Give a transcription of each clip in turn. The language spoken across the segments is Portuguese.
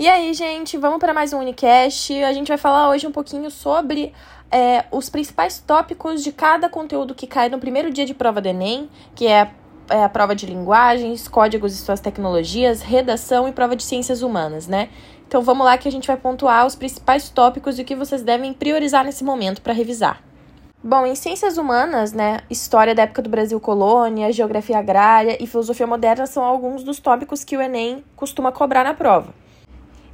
E aí, gente, vamos para mais um Unicast. A gente vai falar hoje um pouquinho sobre é, os principais tópicos de cada conteúdo que cai no primeiro dia de prova do Enem, que é, é a prova de linguagens, códigos e suas tecnologias, redação e prova de ciências humanas, né? Então vamos lá que a gente vai pontuar os principais tópicos e o que vocês devem priorizar nesse momento para revisar. Bom, em ciências humanas, né, história da época do Brasil colônia, geografia agrária e filosofia moderna são alguns dos tópicos que o Enem costuma cobrar na prova.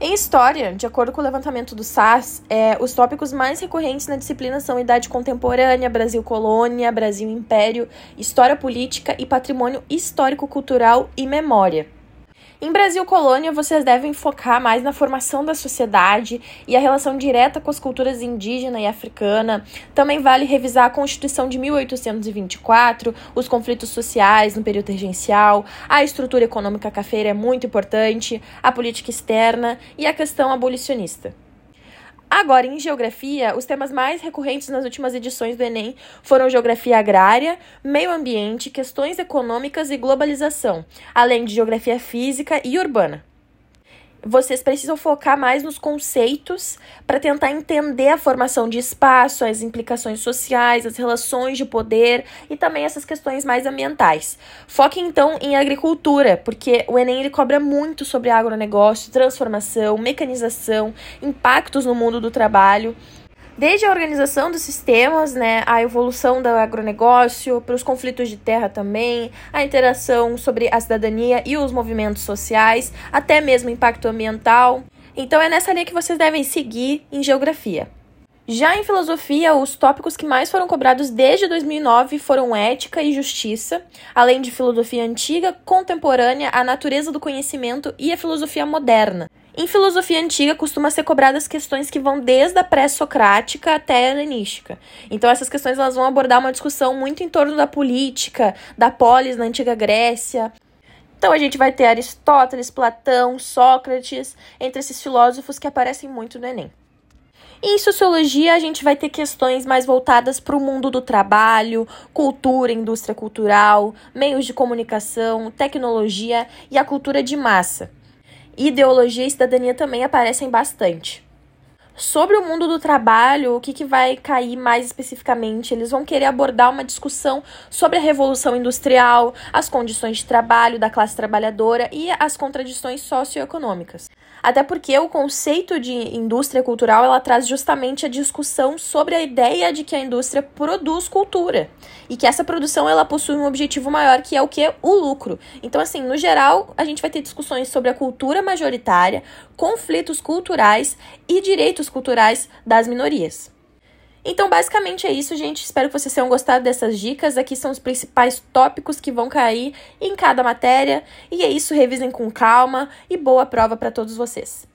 Em história, de acordo com o levantamento do SAS, é, os tópicos mais recorrentes na disciplina são Idade Contemporânea, Brasil Colônia, Brasil Império, História Política e Patrimônio Histórico-Cultural e Memória. Em Brasil Colônia, vocês devem focar mais na formação da sociedade e a relação direta com as culturas indígena e africana. Também vale revisar a Constituição de 1824, os conflitos sociais no período regencial, a estrutura econômica cafeira é muito importante, a política externa e a questão abolicionista. Agora, em geografia, os temas mais recorrentes nas últimas edições do Enem foram geografia agrária, meio ambiente, questões econômicas e globalização, além de geografia física e urbana vocês precisam focar mais nos conceitos para tentar entender a formação de espaço, as implicações sociais, as relações de poder e também essas questões mais ambientais. Foquem então em agricultura, porque o Enem ele cobra muito sobre agronegócio, transformação, mecanização, impactos no mundo do trabalho desde a organização dos sistemas, né, a evolução do agronegócio, para os conflitos de terra também, a interação sobre a cidadania e os movimentos sociais, até mesmo impacto ambiental. Então é nessa linha que vocês devem seguir em geografia. Já em filosofia, os tópicos que mais foram cobrados desde 2009 foram ética e justiça, além de filosofia antiga, contemporânea, a natureza do conhecimento e a filosofia moderna. Em filosofia antiga, costuma ser cobradas questões que vão desde a pré-socrática até a helenística. Então, essas questões elas vão abordar uma discussão muito em torno da política, da polis na antiga Grécia. Então, a gente vai ter Aristóteles, Platão, Sócrates, entre esses filósofos que aparecem muito no Enem. Em sociologia, a gente vai ter questões mais voltadas para o mundo do trabalho, cultura, indústria cultural, meios de comunicação, tecnologia e a cultura de massa ideologia e cidadania também aparecem bastante. Sobre o mundo do trabalho, o que, que vai cair mais especificamente? Eles vão querer abordar uma discussão sobre a revolução industrial, as condições de trabalho da classe trabalhadora e as contradições socioeconômicas. Até porque o conceito de indústria cultural ela traz justamente a discussão sobre a ideia de que a indústria produz cultura e que essa produção ela possui um objetivo maior que é o que o lucro. Então assim, no geral, a gente vai ter discussões sobre a cultura majoritária, conflitos culturais e direitos culturais das minorias. Então, basicamente é isso, gente. Espero que vocês tenham gostado dessas dicas. Aqui são os principais tópicos que vão cair em cada matéria. E é isso, revisem com calma e boa prova para todos vocês.